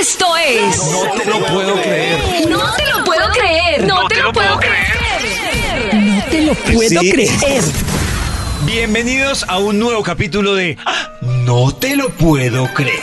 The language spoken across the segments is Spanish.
Esto es. No te lo puedo creer. No te lo puedo creer. No, te, lo puedo creer. No te lo puedo Sí. creer. Bienvenidos a un nuevo capítulo de ¡Ah! No te lo puedo creer.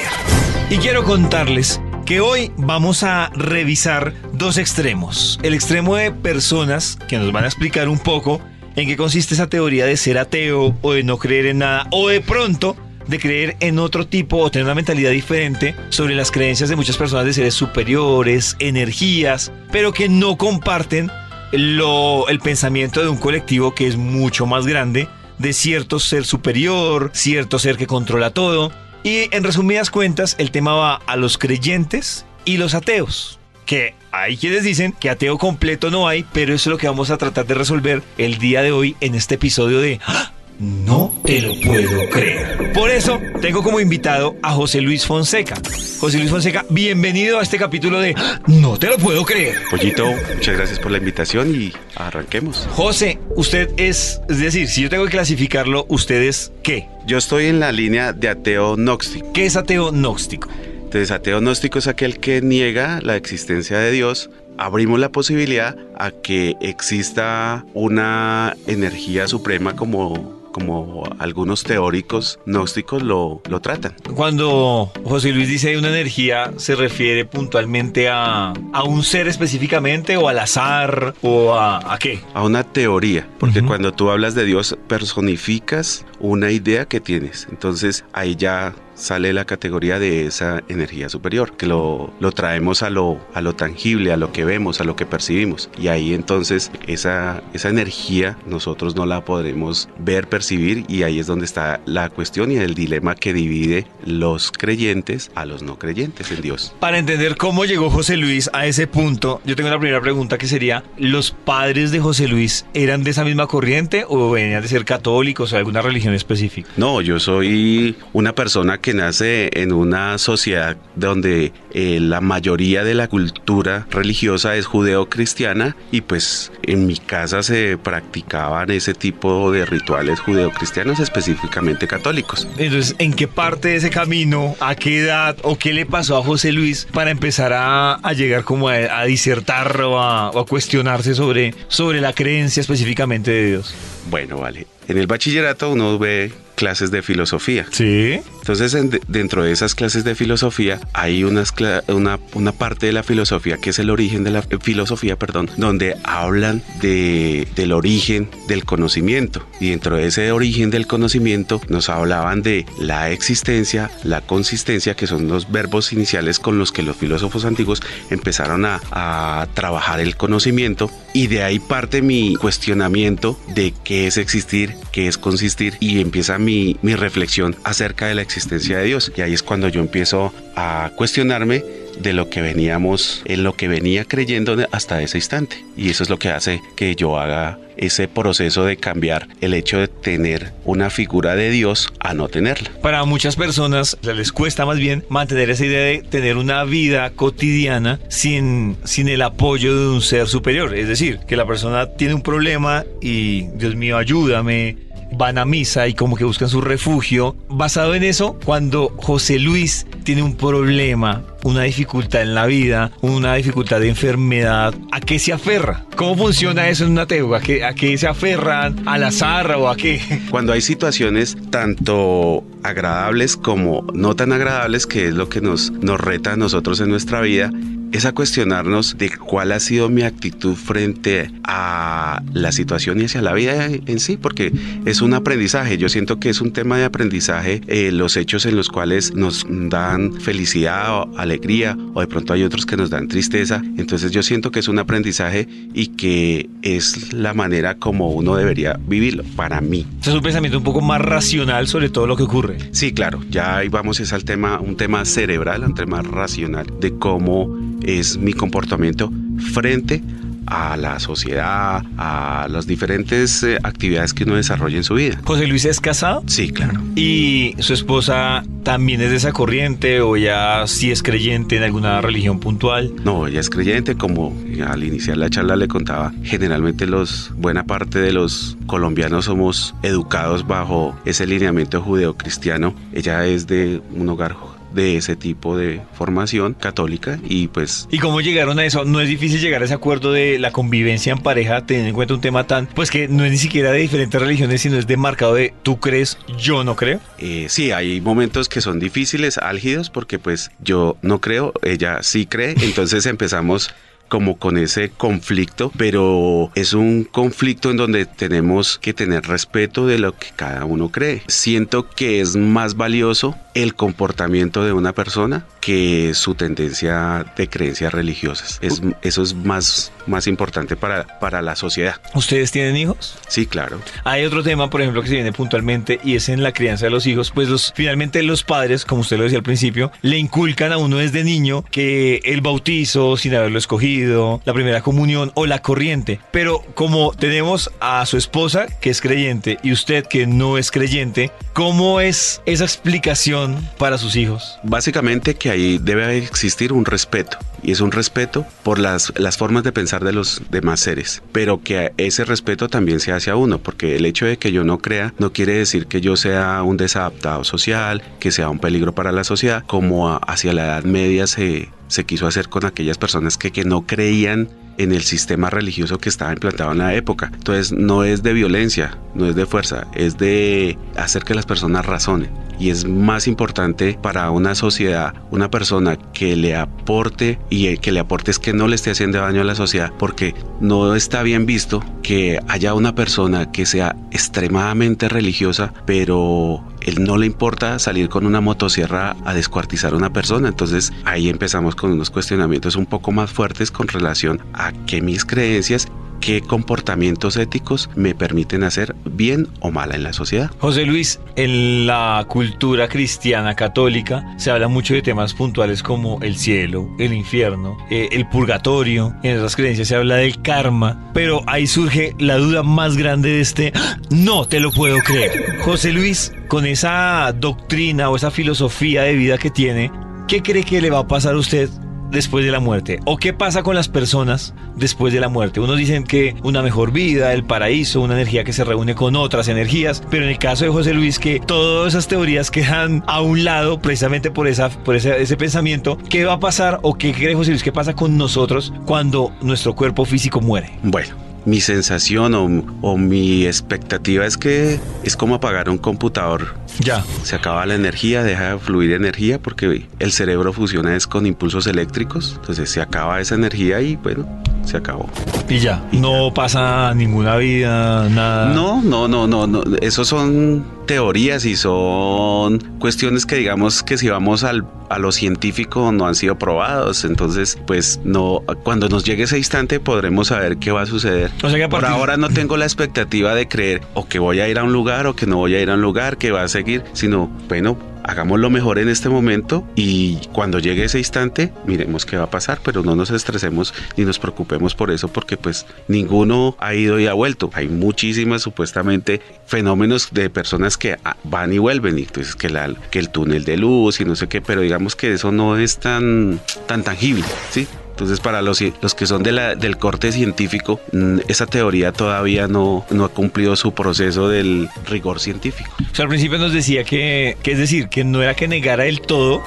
Y quiero contarles que hoy vamos a revisar dos extremos. El extremo de personas que nos van a explicar un poco en qué consiste esa teoría de ser ateo o de no creer en nada o de pronto de creer en otro tipo o tener una mentalidad diferente sobre las creencias de muchas personas de seres superiores, energías, pero que no comparten lo, el pensamiento de un colectivo que es mucho más grande, de cierto ser superior, cierto ser que controla todo. Y en resumidas cuentas, el tema va a los creyentes y los ateos. Que hay quienes dicen que ateo completo no hay, pero eso es lo que vamos a tratar de resolver el día de hoy en este episodio de ¡Ah! No te lo puedo creer. Por eso tengo como invitado a José Luis Fonseca. José Luis Fonseca, bienvenido a este capítulo de. No te lo puedo creer. Pollito, muchas gracias por la invitación y arranquemos. José, usted es, es decir, si yo tengo que clasificarlo, ¿usted es qué? Yo estoy en la línea de ateo gnóstico. ¿Qué es ateo gnóstico? Entonces, ateo gnóstico es aquel que niega la existencia de Dios. Abrimos la posibilidad a que exista una energía suprema como, como algunos teóricos gnósticos lo, lo tratan. Cuando José Luis dice una energía, ¿se refiere puntualmente a, a un ser específicamente o al azar o a, a qué? A una teoría, porque cuando tú hablas de Dios personificas una idea que tienes. Entonces ahí ya sale la categoría de esa energía superior, que lo, lo traemos a lo, a lo tangible, a lo que vemos, a lo que percibimos. Y ahí entonces esa, esa energía nosotros no la podremos ver, percibir y ahí es donde está la cuestión y el dilema que divide los creyentes a los no creyentes en Dios. Para entender cómo llegó José Luis a ese punto, yo tengo la primera pregunta que sería, ¿los padres de José Luis eran de esa misma corriente o venían de ser católicos o de alguna religión específica? No, yo soy una persona que nace en una sociedad donde eh, la mayoría de la cultura religiosa es judeo-cristiana y pues en mi casa se practicaban ese tipo de rituales judeo-cristianos específicamente católicos. Entonces, ¿en qué parte de ese camino, a qué edad o qué le pasó a José Luis para empezar a, a llegar como a, a disertar o a, o a cuestionarse sobre, sobre la creencia específicamente de Dios? Bueno, vale. En el bachillerato uno ve clases de filosofía. Sí. Entonces, en- de- dentro de esas clases de filosofía hay unas una, una parte de la filosofía que es el origen de la eh, filosofía, perdón, donde hablan de, del origen del conocimiento. Y dentro de ese origen del conocimiento nos hablaban de la existencia, la consistencia, que son los verbos iniciales con los que los filósofos antiguos empezaron a, a trabajar el conocimiento. Y de ahí parte mi cuestionamiento de qué es existir, qué es consistir y empieza mi, mi reflexión acerca de la existencia de Dios. Y ahí es cuando yo empiezo a cuestionarme de lo que veníamos, en lo que venía creyendo hasta ese instante. Y eso es lo que hace que yo haga ese proceso de cambiar el hecho de tener una figura de Dios a no tenerla. Para muchas personas les cuesta más bien mantener esa idea de tener una vida cotidiana sin, sin el apoyo de un ser superior. Es decir, que la persona tiene un problema y Dios mío, ayúdame. Van a misa y como que buscan su refugio. Basado en eso, cuando José Luis tiene un problema, una dificultad en la vida, una dificultad de enfermedad, ¿a qué se aferra? ¿Cómo funciona eso en un ateo? ¿A qué, a qué se aferran? ¿Al azar o a qué? Cuando hay situaciones tanto agradables como no tan agradables, que es lo que nos, nos reta a nosotros en nuestra vida, es a cuestionarnos de cuál ha sido mi actitud frente a la situación y hacia la vida en sí, porque es un aprendizaje. Yo siento que es un tema de aprendizaje, eh, los hechos en los cuales nos dan felicidad o alegría, o de pronto hay otros que nos dan tristeza. Entonces yo siento que es un aprendizaje y que es la manera como uno debería vivirlo, para mí. Es un pensamiento un poco más racional sobre todo lo que ocurre. Sí, claro, ya ahí vamos es al tema, un tema cerebral, un tema racional de cómo es mi comportamiento frente a la sociedad, a las diferentes eh, actividades que uno desarrolla en su vida. José Luis es casado Sí, claro. y su esposa también es de esa corriente o ya sí es creyente en alguna religión puntual. No, ella es creyente, como al iniciar la charla le contaba, generalmente los, buena parte de los colombianos somos educados bajo ese lineamiento judeocristiano. Ella es de un hogar de ese tipo de formación católica y pues... ¿Y cómo llegaron a eso? No es difícil llegar a ese acuerdo de la convivencia en pareja, teniendo en cuenta un tema tan, pues que no es ni siquiera de diferentes religiones, sino es de marcado de tú crees, yo no creo. Eh, sí, hay momentos que son difíciles, álgidos, porque pues yo no creo, ella sí cree, entonces empezamos como con ese conflicto, pero es un conflicto en donde tenemos que tener respeto de lo que cada uno cree. Siento que es más valioso el comportamiento de una persona que su tendencia de creencias religiosas. Es, eso es más, más importante para, para la sociedad. ¿Ustedes tienen hijos? Sí, claro. Hay otro tema, por ejemplo, que se viene puntualmente y es en la crianza de los hijos. Pues los, finalmente los padres, como usted lo decía al principio, le inculcan a uno desde niño que el bautizo, sin haberlo escogido, la primera comunión o la corriente. Pero como tenemos a su esposa que es creyente y usted que no es creyente, ¿cómo es esa explicación para sus hijos? Básicamente que ahí debe existir un respeto y es un respeto por las, las formas de pensar de los demás seres, pero que ese respeto también se hace a uno, porque el hecho de que yo no crea no quiere decir que yo sea un desadaptado social, que sea un peligro para la sociedad, como hacia la Edad Media se, se quiso hacer con aquellas personas que, que no creían en el sistema religioso que estaba implantado en la época. Entonces no es de violencia, no es de fuerza, es de hacer que las personas razonen. Y es más importante para una sociedad, una persona que le aporte y que le aporte es que no le esté haciendo daño a la sociedad, porque no está bien visto que haya una persona que sea extremadamente religiosa, pero él no le importa salir con una motosierra a descuartizar a una persona. Entonces ahí empezamos con unos cuestionamientos un poco más fuertes con relación a que mis creencias qué comportamientos éticos me permiten hacer bien o mal en la sociedad. José Luis, en la cultura cristiana católica se habla mucho de temas puntuales como el cielo, el infierno, eh, el purgatorio. En esas creencias se habla del karma, pero ahí surge la duda más grande de este, no te lo puedo creer. José Luis, con esa doctrina o esa filosofía de vida que tiene, ¿qué cree que le va a pasar a usted después de la muerte? ¿O qué pasa con las personas después de la muerte? Unos dicen que una mejor vida, el paraíso, una energía que se reúne con otras energías, pero en el caso de José Luis que todas esas teorías quedan a un lado precisamente por, esa, por ese, pensamiento, ¿qué va a pasar o qué cree José Luis que pasa con nosotros cuando nuestro cuerpo físico muere? Bueno, mi sensación o, o, mi expectativa es que es como apagar un computador. Ya. Se acaba la energía, deja de fluir energía porque el cerebro funciona es con impulsos eléctricos. Entonces se acaba esa energía y bueno, se acabó. Y ya. Y no ya. pasa ninguna vida, nada. No, no, no, no, no. Esos son teorías y son cuestiones que digamos que si vamos al, a lo científico no han sido probados. Entonces, pues no, cuando nos llegue ese instante podremos saber qué va a suceder. O sea que Por ahora no tengo la expectativa de creer o que voy a ir a un lugar o que no voy a ir a un lugar, que va a seguir, sino, bueno, hagamos lo mejor en este momento y cuando llegue ese instante miremos qué va a pasar, pero no nos estresemos ni nos preocupemos por eso porque pues ninguno ha ido y ha vuelto. Hay muchísimas supuestamente fenómenos de personas que van y vuelven y entonces que, la, que el túnel de luz y no sé qué, pero digamos que eso no es tan, tan tangible, ¿sí? Entonces, para los, los que son de del corte científico, esa teoría todavía no, no ha cumplido su proceso del rigor científico. O sea, al principio nos decía que, que es decir, que no era que negara del todo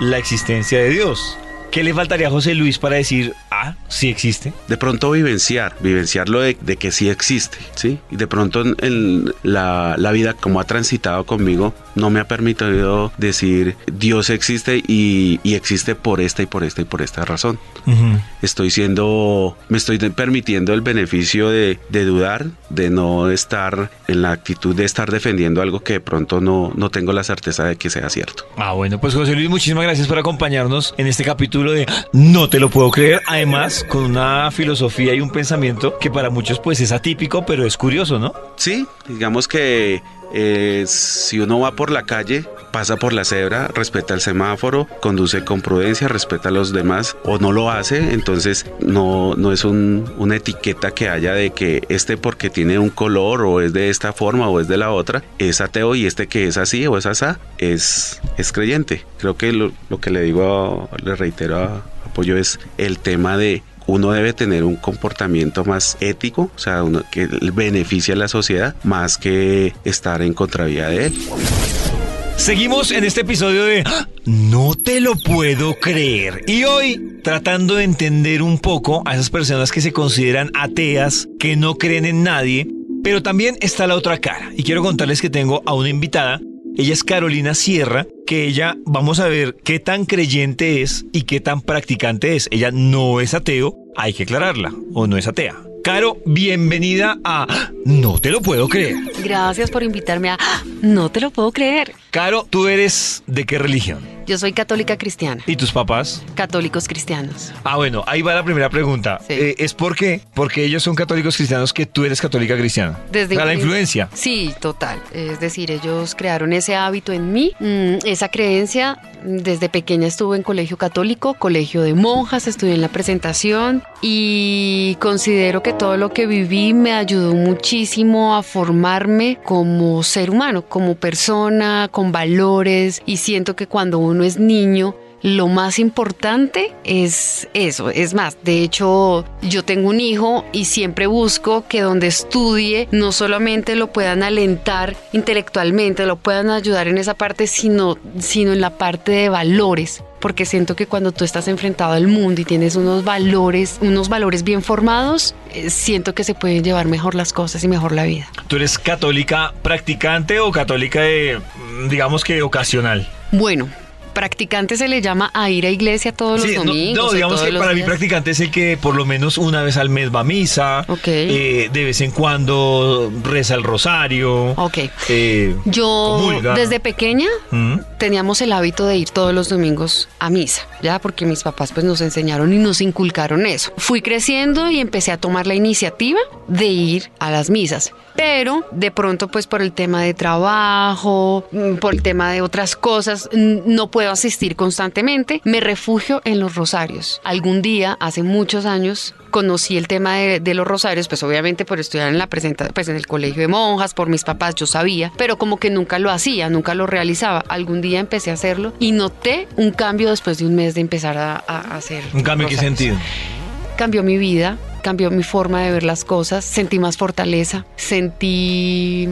la existencia de Dios. ¿Qué le faltaría a José Luis para decir, ah, sí existe? De pronto vivenciar, vivenciarlo de, de que sí existe, ¿sí? Y de pronto en, en la, la, vida como ha transitado conmigo, no me ha permitido decir, Dios existe y, y existe por esta y por esta y por esta razón. Uh -huh. Estoy siendo, me estoy permitiendo el beneficio de, de, dudar, de no estar en la actitud de estar defendiendo algo que de pronto no, no tengo la certeza de que sea cierto. Ah, bueno, pues José Luis, muchísimas gracias por acompañarnos en este capítulo de No te lo puedo creer, además con una filosofía y un pensamiento que para muchos pues es atípico, pero es curioso, ¿no? Sí, digamos que eh, si uno va por la calle, pasa por la cebra, respeta el semáforo, conduce con prudencia, respeta a los demás o no lo hace, entonces no, no es un, una etiqueta que haya de que este porque tiene un color o es de esta forma o es de la otra, es ateo y este que es así o es asá, es, es creyente. Creo que lo, lo que le digo, le reitero a apoyo es el tema de uno debe tener un comportamiento más ético, o sea, uno, que beneficie a la sociedad más que estar en contravía de él. Seguimos en este episodio de ¡Ah! No te lo puedo creer. Y hoy tratando de entender un poco a esas personas que se consideran ateas, que no creen en nadie, pero también está la otra cara. Y quiero contarles que tengo a una invitada. Ella es Carolina Sierra, que ella, vamos a ver qué tan creyente es y qué tan practicante es. Ella no es ateo, hay que aclararla, o no es atea. Caro, bienvenida a No te lo puedo creer. Gracias por invitarme a No te lo puedo creer. Caro, ¿tú eres de qué religión? Yo soy católica cristiana. ¿Y tus papás? Católicos cristianos. Ah, bueno, ahí va la primera pregunta. Sí. Eh, ¿Es por qué? Porque ellos son católicos cristianos que tú eres católica cristiana. Desde O sea, la influencia. Sí, total. Es decir, ellos crearon ese hábito en mí, mm, esa creencia. Desde pequeña estuve en colegio católico, colegio de monjas, estudié en la presentación y considero que todo lo que viví me ayudó muchísimo a formarme como ser humano, como persona, con valores y siento que cuando uno es niño lo más importante es eso. Es más, de hecho, yo tengo un hijo y siempre busco que donde estudie no solamente lo puedan alentar intelectualmente, lo puedan ayudar en esa parte, sino, sino en la parte de valores. Porque siento que cuando tú estás enfrentado al mundo y tienes unos valores, unos valores bien formados, eh, siento que se pueden llevar mejor las cosas y mejor la vida. ¿Tú eres católica practicante o católica de, digamos que ocasional? Bueno, practicante se le llama a ir a iglesia todos los Sí, domingos. no, digamos que para mí días. practicante es el que por lo menos una vez al mes va a misa, Ok. eh, de vez en cuando reza el rosario. Ok. eh, Yo comulga. desde pequeña ¿Mm? teníamos el hábito de ir todos los domingos a misa, ya porque mis papás pues nos enseñaron y nos inculcaron eso. Fui creciendo y empecé a tomar la iniciativa de ir a las misas. Pero de pronto pues por el tema de trabajo, mm, por el tema de otras cosas, no puedo asistir constantemente. Me refugio en los rosarios. Algún día, hace muchos años, conocí el tema de, de los rosarios, pues obviamente por estudiar en la presenta, pues en el colegio de monjas, por mis papás, yo sabía, pero como que nunca lo hacía, nunca lo realizaba. Algún día empecé a hacerlo y noté un cambio después de un mes de empezar a, a hacer. ¿Un cambio en qué sentido? Cambió mi vida, cambió mi forma de ver las cosas, sentí más fortaleza, sentí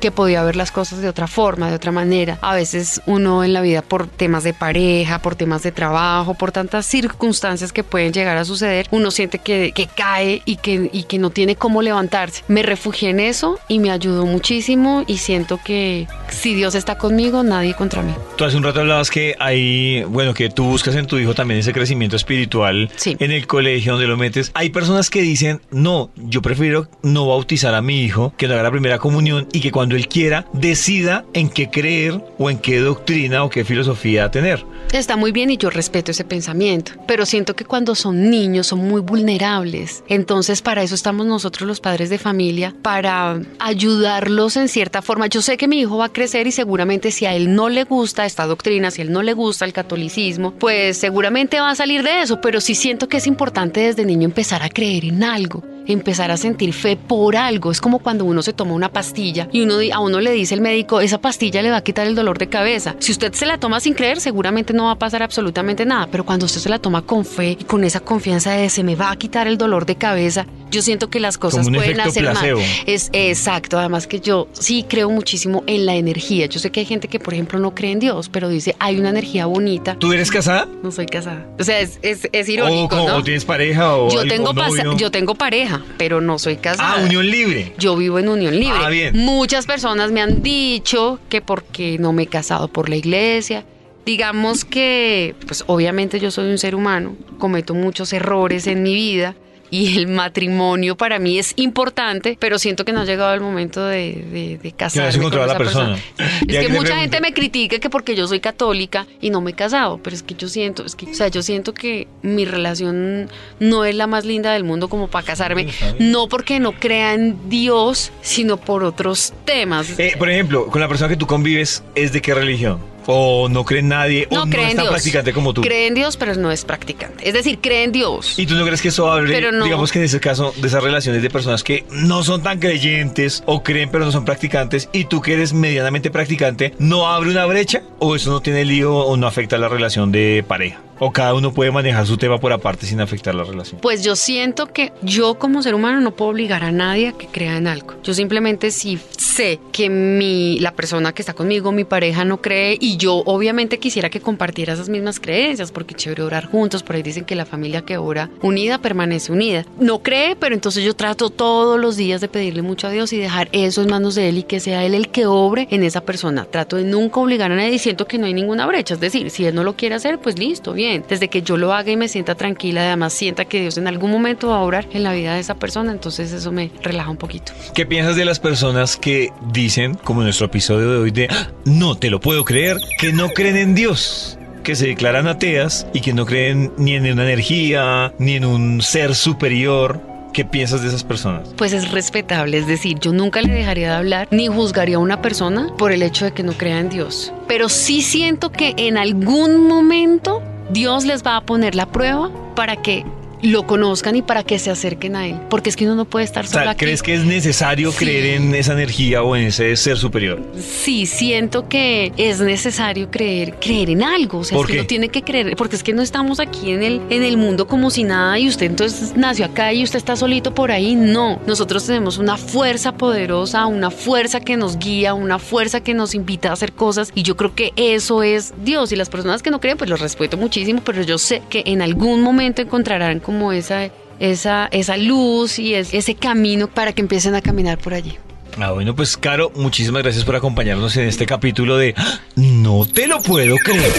que podía ver las cosas de otra forma, de otra manera. A veces uno en la vida por temas de pareja, por temas de trabajo, por tantas circunstancias que pueden llegar a suceder, uno siente que, que cae y que, y que no tiene cómo levantarse. Me refugié en eso y me ayudó muchísimo y siento que si Dios está conmigo, nadie contra mí. Tú hace un rato hablabas que hay, bueno, que tú buscas en tu hijo también ese crecimiento espiritual Sí. en el colegio donde lo metes. Hay personas que dicen, no, yo prefiero no bautizar a mi hijo, que no haga la primera comunión y que cuando él quiera decida en qué creer o en qué doctrina o qué filosofía tener. Está muy bien y yo respeto ese pensamiento, pero siento que cuando son niños son muy vulnerables. Entonces para eso estamos nosotros los padres de familia, para ayudarlos en cierta forma. Yo sé que mi hijo va a crecer y seguramente si a él no le gusta esta doctrina, si a él no le gusta el catolicismo, pues seguramente va a salir de eso, pero sí siento que es importante desde niño empezar a creer en algo empezar a sentir fe por algo. Es como cuando uno se toma una pastilla y a uno le dice el médico, esa pastilla le va a quitar el dolor de cabeza. Si usted se la toma sin creer, seguramente no va a pasar absolutamente nada, pero cuando usted se la toma con fe y con esa confianza de se me va a quitar el dolor de cabeza, yo siento que las cosas pueden hacer placebo. mal. Es exacto, además que yo sí creo muchísimo en la energía. Yo sé que hay gente que, por ejemplo, no cree en Dios, pero dice, hay una energía bonita. ¿Tú eres casada? No soy casada. O sea, es, es, es ¿O, irónico, como- ¿no? o tienes pareja o Yo tengo, novio? yo tengo pareja, pero no soy casada. Ah, unión libre. Yo vivo en unión libre. Ah, bien. Muchas personas me han dicho que porque no me he casado por la iglesia. Digamos que, pues obviamente yo soy un ser humano, cometo muchos errores en mi vida y el matrimonio para mí es importante, pero siento que no ha llegado el momento de, de, de casarme con la esa persona. Es que mucha gente me critica que porque yo soy católica y no me he casado, pero es que yo siento, es que, o sea, yo siento que mi relación no es la más linda del mundo como para casarme, no porque no crea en Dios, sino por otros temas. Eh, por ejemplo, con la persona que tú convives, ¿es de qué religión? ¿O no cree en nadie? ¿O no es tan Dios. practicante como tú? Cree en Dios, pero no es practicante. Es decir, cree en Dios. ¿Y tú no crees que eso abre, Pero no. digamos que en ese caso, de esas relaciones de personas que no son tan creyentes o creen pero no son practicantes y tú que eres medianamente practicante, ¿no abre una brecha? ¿O eso no tiene lío o no afecta la relación de pareja? ¿O cada uno puede manejar su tema por aparte sin afectar la relación? Pues yo siento que yo como ser humano no puedo obligar a nadie a que crea en algo. Yo simplemente si sé que mi, la persona que está conmigo, mi pareja no cree y yo obviamente quisiera que compartiera esas mismas creencias porque chévere orar juntos, por ahí dicen que la familia que ora unida permanece unida. No cree, pero entonces yo trato todos los días de pedirle mucho a Dios y dejar eso en manos de Él y que sea Él el que obre en esa persona. Trato de nunca obligar a nadie y siento que no hay ninguna brecha. Es decir, si Él no lo quiere hacer, pues listo, bien. Desde que yo lo haga y me sienta tranquila, además sienta que Dios en algún momento va a obrar en la vida de esa persona, entonces eso me relaja un poquito. ¿Qué piensas de las personas que dicen, como en nuestro episodio de hoy, de "Ah, no te lo puedo creer, que no creen en Dios? que se declaran ateas y que no creen ni en una energía, ni en un ser superior. ¿Qué piensas de esas personas? Pues es respetable, es decir, yo nunca le dejaría de hablar ni juzgaría a una persona por el hecho de que no crea en Dios. Pero sí siento que en algún momento Dios les va a poner la prueba para que lo conozcan y para que se acerquen a Él. Porque es que uno no puede estar O solo aquí. ¿crees que es necesario Sí. creer en esa energía o en ese ser superior? Sí, siento que es necesario creer, creer en algo. O sea, ¿Por es que uno tiene que creer, porque es que no estamos aquí en el, en el mundo como si nada y usted entonces nació acá y usted está solito por ahí. No, nosotros tenemos una fuerza poderosa, una fuerza que nos guía, una fuerza que nos invita a hacer cosas y yo creo que eso es Dios. Y las personas que no creen, pues los respeto muchísimo, pero yo sé que en algún momento encontrarán como esa... Esa, esa luz y es- ese camino para que empiecen a caminar por allí. Ah, bueno, pues Caro, muchísimas gracias por acompañarnos en este capítulo de ¡Ah! No te lo puedo creer.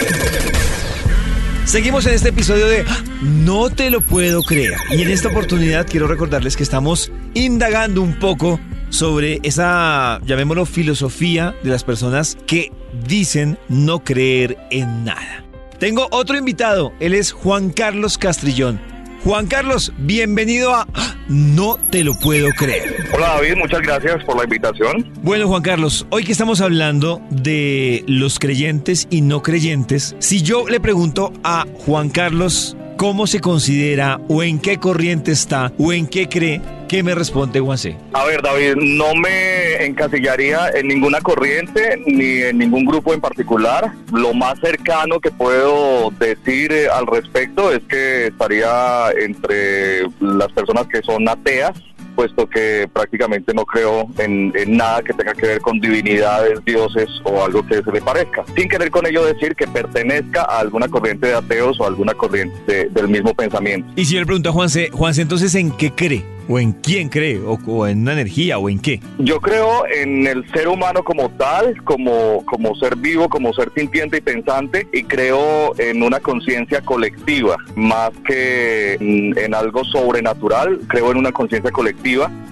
Seguimos en este episodio de ¡Ah! No te lo puedo creer. Y en esta oportunidad quiero recordarles que estamos indagando un poco sobre esa, llamémoslo, filosofía de las personas que dicen no creer en nada. Tengo otro invitado, él es Juan Carlos Castrillón. Juan Carlos, bienvenido a ¡Ah! No te lo puedo creer. Hola David, muchas gracias por la invitación. Bueno, Juan Carlos, hoy que estamos hablando de los creyentes y no creyentes, si yo le pregunto a Juan Carlos cómo se considera o en qué corriente está o en qué cree, ¿qué me responde Juan C? A ver David, no me encasillaría en ninguna corriente ni en ningún grupo en particular. Lo más cercano que puedo decir eh, al respecto es que estaría entre las personas que son ateas puesto que prácticamente no creo en, en nada que tenga que ver con divinidades, dioses o algo que se le parezca. Sin querer con ello decir que pertenezca a alguna corriente de ateos o alguna corriente de- del mismo pensamiento. Y si yo le pregunto a Juan C, Juan C, entonces ¿en qué cree? ¿O en quién cree? ¿O, o en una energía? ¿O en qué? Yo creo en el ser humano como tal, como, como ser vivo, como ser sintiente y pensante, y creo en una conciencia colectiva, más que en, en algo sobrenatural, creo en una conciencia colectiva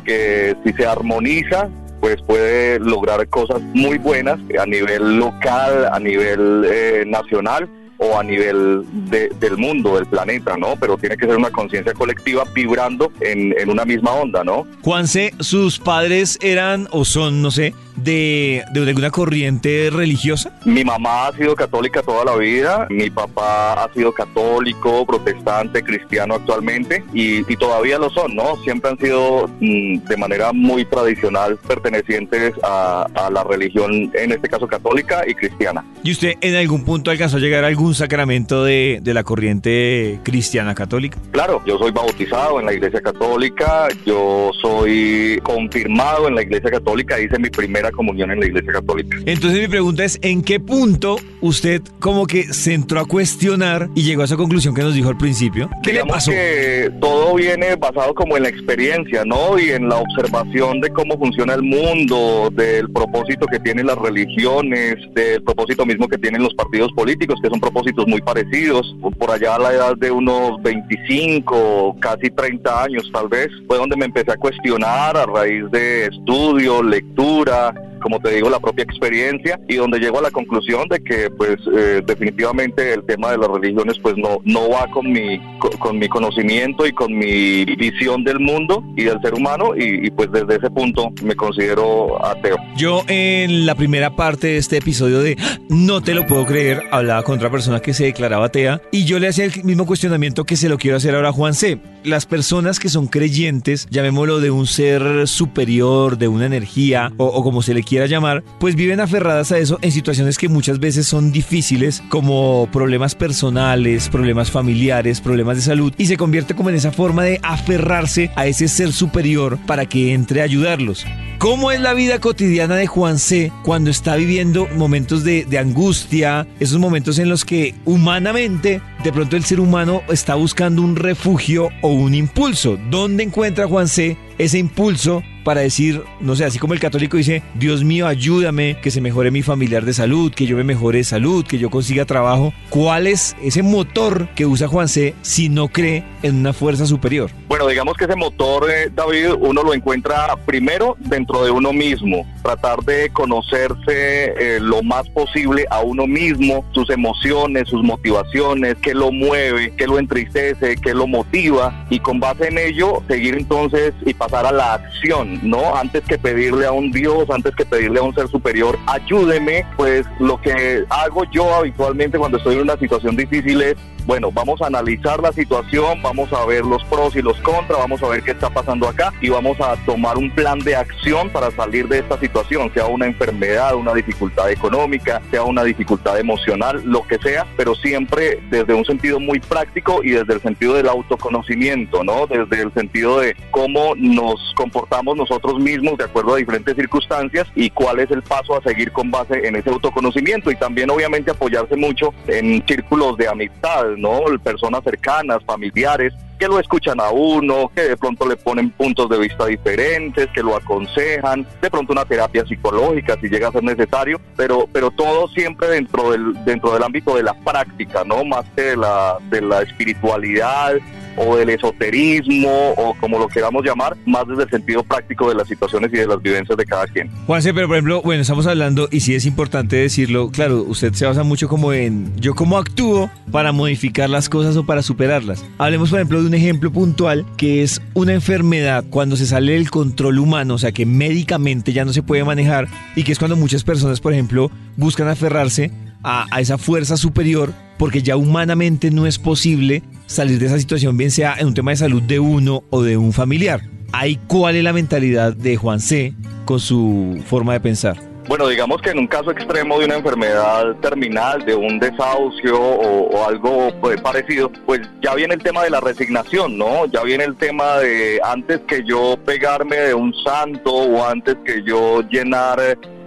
que si se armoniza, pues puede lograr cosas muy buenas a nivel local, a nivel eh, nacional o a nivel de- del mundo, del planeta, ¿no? Pero tiene que ser una conciencia colectiva vibrando en, en una misma onda, ¿no? Juan C, ¿sus padres eran o son, no sé, de, de alguna corriente religiosa? Mi mamá ha sido católica toda la vida, mi papá ha sido católico, protestante, cristiano actualmente y, y todavía lo son, ¿no? Siempre han sido mm, de manera muy tradicional pertenecientes a, a la religión, en este caso católica y cristiana. ¿Y usted en algún punto alcanzó a llegar a algún sacramento de, de la corriente cristiana católica? Claro, yo soy bautizado en la iglesia católica, yo soy confirmado en la iglesia católica, hice mi primera comunión en la iglesia católica. Entonces mi pregunta es, ¿en qué punto usted como que se entró a cuestionar y llegó a esa conclusión que nos dijo al principio? ¿Qué le Digamos pasó? que todo viene basado como en la experiencia, ¿no? Y en la observación de cómo funciona el mundo, del propósito que tienen las religiones, del propósito mismo que tienen los partidos políticos, que son propósitos muy parecidos. Por allá a la edad de unos 25, casi 30 años tal vez, fue donde me empecé a cuestionar a raíz de estudio, lectura, luck. Como te digo, la propia experiencia y donde llego a la conclusión de que pues eh, definitivamente el tema de las religiones pues no, no va con mi, co- con, mi conocimiento y con mi visión del mundo y del ser humano y, y, pues desde ese punto me considero ateo. Yo en la primera parte de este episodio de No te lo puedo creer, hablaba con otra persona que se declaraba atea y yo le hacía el mismo cuestionamiento que se lo quiero hacer ahora a Juan C. Las personas que son creyentes, llamémoslo de un ser superior, de una energía o, o como se le quiera llamar, pues viven aferradas a eso en situaciones que muchas veces son difíciles, como problemas personales, problemas familiares, problemas de salud, y se convierte como en esa forma de aferrarse a ese ser superior para que entre a ayudarlos. ¿Cómo es la vida cotidiana de Juan C cuando está viviendo momentos de, de, angustia, esos momentos en los que humanamente de pronto el ser humano está buscando un refugio o un impulso? ¿Dónde encuentra Juan C ese impulso para decir, no sé, así como el católico dice, Dios mío, ayúdame, que se mejore mi familiar de salud, que yo me mejore de salud, que yo consiga trabajo. ¿Cuál es ese motor que usa Juan C si no cree en una fuerza superior? Bueno, digamos que ese motor, eh, David, uno lo encuentra primero dentro de uno mismo, tratar de conocerse eh, lo más posible a uno mismo, sus emociones, sus motivaciones, qué lo mueve, qué lo entristece, qué lo motiva y con base en ello seguir entonces y pasar a la acción ¿no? Antes que pedirle a un Dios, antes que pedirle a un ser superior, ayúdeme, pues lo que hago yo habitualmente cuando estoy en una situación difícil es bueno, vamos a analizar la situación, vamos a ver los pros y los contras, vamos a ver qué está pasando acá y vamos a tomar un plan de acción para salir de esta situación, sea una enfermedad, una dificultad económica, sea una dificultad emocional, lo que sea, pero siempre desde un sentido muy práctico y desde el sentido del autoconocimiento, ¿no? Desde el sentido de cómo nos comportamos nosotros mismos de acuerdo a diferentes circunstancias y cuál es el paso a seguir con base en ese autoconocimiento y también obviamente apoyarse mucho en círculos de amistad ¿no? Personas cercanas, familiares, que lo escuchan a uno, que de pronto le ponen puntos de vista diferentes, que lo aconsejan, de pronto una terapia psicológica si llega a ser necesario, pero, pero todo siempre dentro del, dentro del ámbito de la práctica, ¿no? Más que de la, de la espiritualidad, o del esoterismo o como lo queramos llamar, más desde el sentido práctico de las situaciones y de las vivencias de cada quien. Juanse, pero por ejemplo, bueno, estamos hablando y sí es importante decirlo, claro, usted se basa mucho como en yo cómo actúo para modificar las cosas o para superarlas. Hablemos por ejemplo de un ejemplo puntual que es una enfermedad cuando se sale del control humano, o sea que médicamente ya no se puede manejar y que es cuando muchas personas, por ejemplo, buscan aferrarse a, a esa fuerza superior porque ya humanamente no es posible salir de esa situación, bien sea en un tema de salud de uno o de un familiar. Ahí, ¿cuál es la mentalidad de Juan C. con su forma de pensar? Bueno, digamos que en un caso extremo de una enfermedad terminal, de un desahucio o, algo pues, parecido, pues ya viene el tema de la resignación, ¿no? Ya viene el tema de antes que yo pegarme de un santo o antes que yo llenar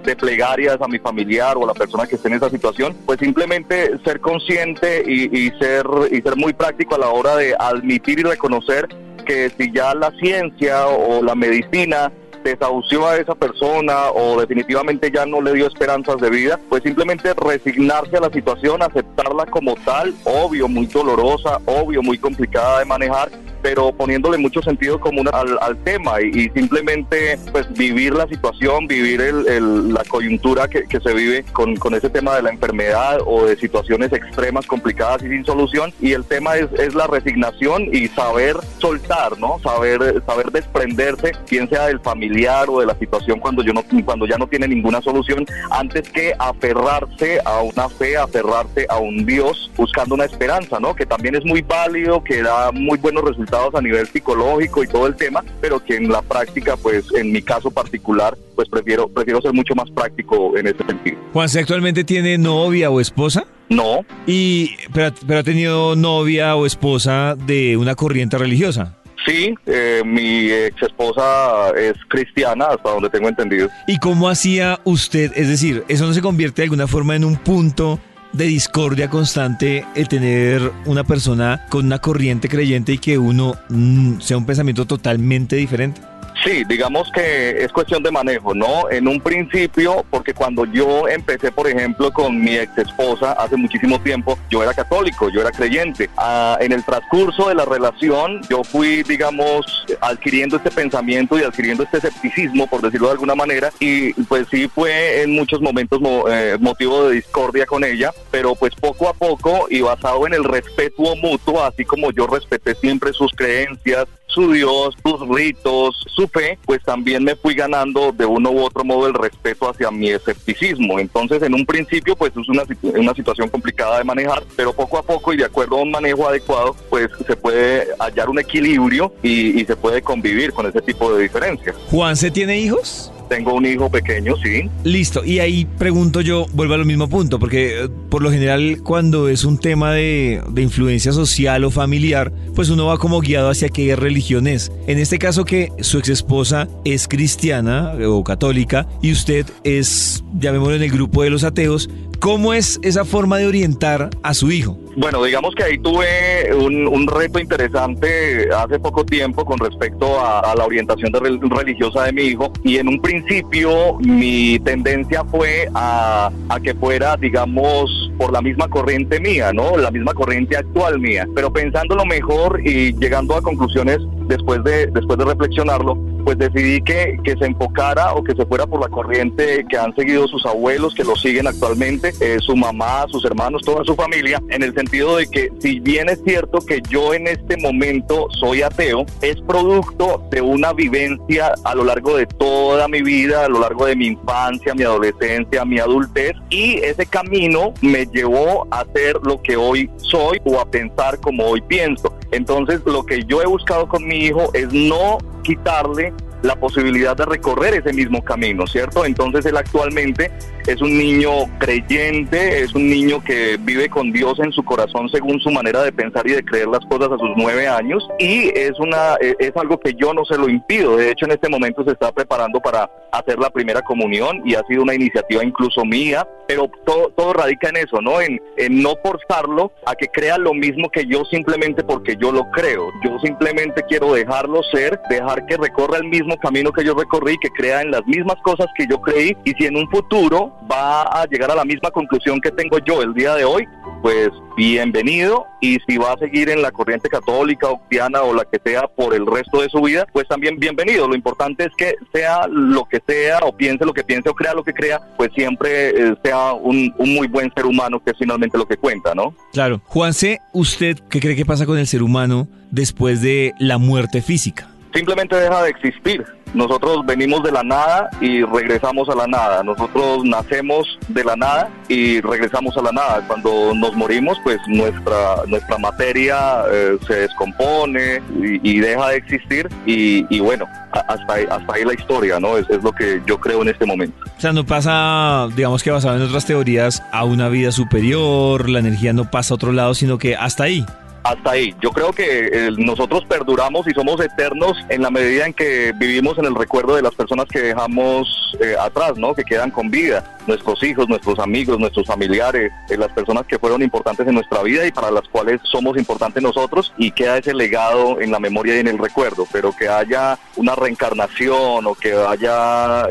de plegarias a mi familiar o a la persona que esté en esa situación, pues simplemente ser consciente y, ser, y ser muy práctico a la hora de admitir y reconocer que si ya la ciencia o la medicina desahució a esa persona o definitivamente ya no le dio esperanzas de vida, pues simplemente resignarse a la situación, aceptarla como tal, obvio, muy dolorosa, obvio, muy complicada de manejar, pero poniéndole mucho sentido común al, tema y, simplemente pues vivir la situación, vivir la coyuntura que, se vive con, ese tema de la enfermedad o de situaciones extremas, complicadas y sin solución. Y el tema es, la resignación y saber soltar, ¿no? Saber, saber desprenderse, bien sea del familiar o de la situación cuando, yo no, cuando ya no tiene ninguna solución, antes que aferrarse a una fe, aferrarse a un Dios buscando una esperanza, ¿no? Que también es muy válido, que da muy buenos resultados a nivel psicológico y todo el tema, pero que en la práctica, pues en mi caso particular, pues prefiero, prefiero ser mucho más práctico en ese sentido. Juan, actualmente tiene novia o esposa? No. ¿Y pero, pero ha tenido novia o esposa de una corriente religiosa? Sí, eh, mi ex esposa es cristiana, hasta donde tengo entendido. ¿Y cómo hacía usted? Es decir, ¿eso no se convierte de alguna forma en un punto de discordia constante el tener una persona con una corriente creyente y que uno mm, sea un pensamiento totalmente diferente? Sí, digamos que es cuestión de manejo, ¿no? En un principio, porque cuando yo empecé, por ejemplo, con mi ex esposa hace muchísimo tiempo, yo era católico, yo era creyente. Ah, en el transcurso de la relación, yo fui, digamos, adquiriendo este pensamiento y adquiriendo este escepticismo, por decirlo de alguna manera, y pues sí fue en muchos momentos eh, motivo de discordia con ella, pero pues poco a poco y basado en el respeto mutuo, así como yo respeté siempre sus creencias, su Dios, sus ritos, su fe, pues también me fui ganando de uno u otro modo el respeto hacia mi escepticismo. Entonces, en un principio, pues es una, una situación complicada de manejar, pero poco a poco y de acuerdo a un manejo adecuado, pues se puede hallar un equilibrio y, y se puede convivir con ese tipo de diferencias. ¿Juan se tiene hijos? Tengo un hijo pequeño, sí. Listo, y ahí pregunto yo, vuelvo a lo mismo punto, porque eh, por lo general cuando es un tema de, de influencia social o familiar, pues uno va como guiado hacia qué religión es. En este caso que su ex esposa es cristiana o católica y usted es, llamémoslo en el grupo de los ateos, ¿Cómo es esa forma de orientar a su hijo? Bueno, digamos que ahí tuve un, reto interesante hace poco tiempo con respecto a, la orientación religiosa de mi hijo y en un principio mi tendencia fue a, a, que fuera, digamos, por la misma corriente mía, ¿no? La misma corriente actual mía, pero pensándolo mejor y llegando a conclusiones después de, después de reflexionarlo, pues decidí que, que, se enfocara o que se fuera por la corriente que han seguido sus abuelos, que lo siguen actualmente, eh, su mamá, sus hermanos, toda su familia, en el sentido de que si bien es cierto que yo en este momento soy ateo, es producto de una vivencia a lo largo de toda mi vida, a lo largo de mi infancia, mi adolescencia, mi adultez, y ese camino me llevó a ser lo que hoy soy o a pensar como hoy pienso. Entonces lo que yo he buscado con mi hijo es no quitarle la posibilidad de recorrer ese mismo camino, ¿cierto? Entonces él actualmente es un niño creyente, es un niño que vive con Dios en su corazón según su manera de pensar y de creer las cosas a sus nueve años y es una e, es algo que yo no se lo impido. De hecho, en este momento se está preparando para hacer la primera comunión y ha sido una iniciativa incluso mía, pero todo, todo radica en eso, ¿no? En, en no forzarlo a que crea lo mismo que yo simplemente porque yo lo creo. Yo simplemente quiero dejarlo ser, dejar que recorra el mismo camino que yo recorrí, que crea en las mismas cosas que yo creí y si en un futuro va a llegar a la misma conclusión que tengo yo el día de hoy, pues bienvenido y si va a seguir en la corriente católica o cristiana o la que sea por el resto de su vida, pues también bienvenido. Lo importante es que sea lo que sea o piense lo que piense o crea lo que crea, pues siempre eh, sea un, muy buen ser humano que es finalmente lo que cuenta, ¿no? Claro. Juanse, ¿usted qué cree que pasa con el ser humano después de la muerte física? Simplemente deja de existir. Nosotros venimos de la nada y regresamos a la nada. Nosotros nacemos de la nada y regresamos a la nada. Cuando nos morimos, pues nuestra, nuestra materia eh, se descompone y, deja de existir. Y, bueno, hasta ahí, hasta ahí la historia, ¿no? Es, es lo que yo creo en este momento. O sea, no pasa, digamos que basado en otras teorías, a una vida superior, la energía no pasa a otro lado, sino que hasta ahí hasta ahí. Yo creo que eh, nosotros perduramos y somos eternos en la medida en que vivimos en el recuerdo de las personas que dejamos eh, atrás, ¿no? Que quedan con vida, nuestros hijos, nuestros amigos, nuestros familiares, eh, las personas que fueron importantes en nuestra vida y para las cuales somos importantes nosotros y queda ese legado en la memoria y en el recuerdo, pero que haya una reencarnación o que haya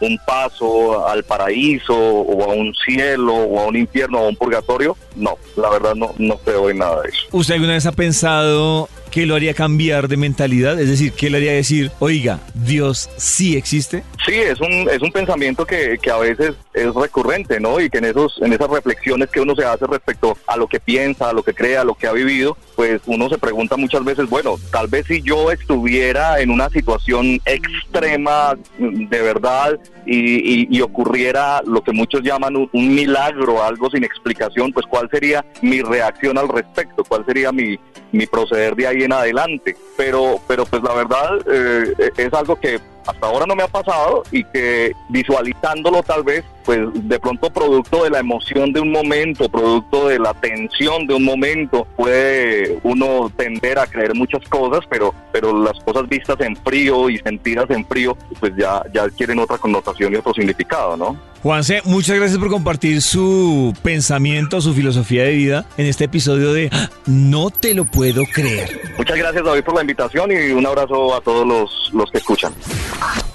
un paso al paraíso o a un cielo o a un infierno o a un purgatorio, no, la verdad no, no creo en nada de eso. ¿Usted alguna vez ha pensado que lo haría cambiar de mentalidad? Es decir, ¿qué le haría decir, oiga, Dios sí existe? Sí, es un, es un pensamiento que, que, a veces es recurrente, ¿no? Y que en, esos, en esas reflexiones que uno se hace respecto a lo que piensa, a lo que crea, a lo que ha vivido, pues uno se pregunta muchas veces, bueno, tal vez si yo estuviera en una situación extrema de verdad y, y, ocurriera lo que muchos llaman un, un milagro, algo sin explicación, pues cuál sería mi reacción al respecto, cuál sería mi, mi proceder de ahí en adelante. Pero, pero pues la verdad eh, es algo que hasta ahora no me ha pasado y que visualizándolo tal vez, pues de pronto producto de la emoción de un momento, producto de la tensión de un momento, puede uno tender a creer muchas cosas, pero, pero las cosas vistas en frío y sentidas en frío, pues ya, ya adquieren otra connotación y otro significado, ¿no? Juanse, muchas gracias por compartir su pensamiento, su filosofía de vida en este episodio de No te lo puedo creer. Muchas gracias David por la invitación y un abrazo a todos los, los que escuchan. Ah!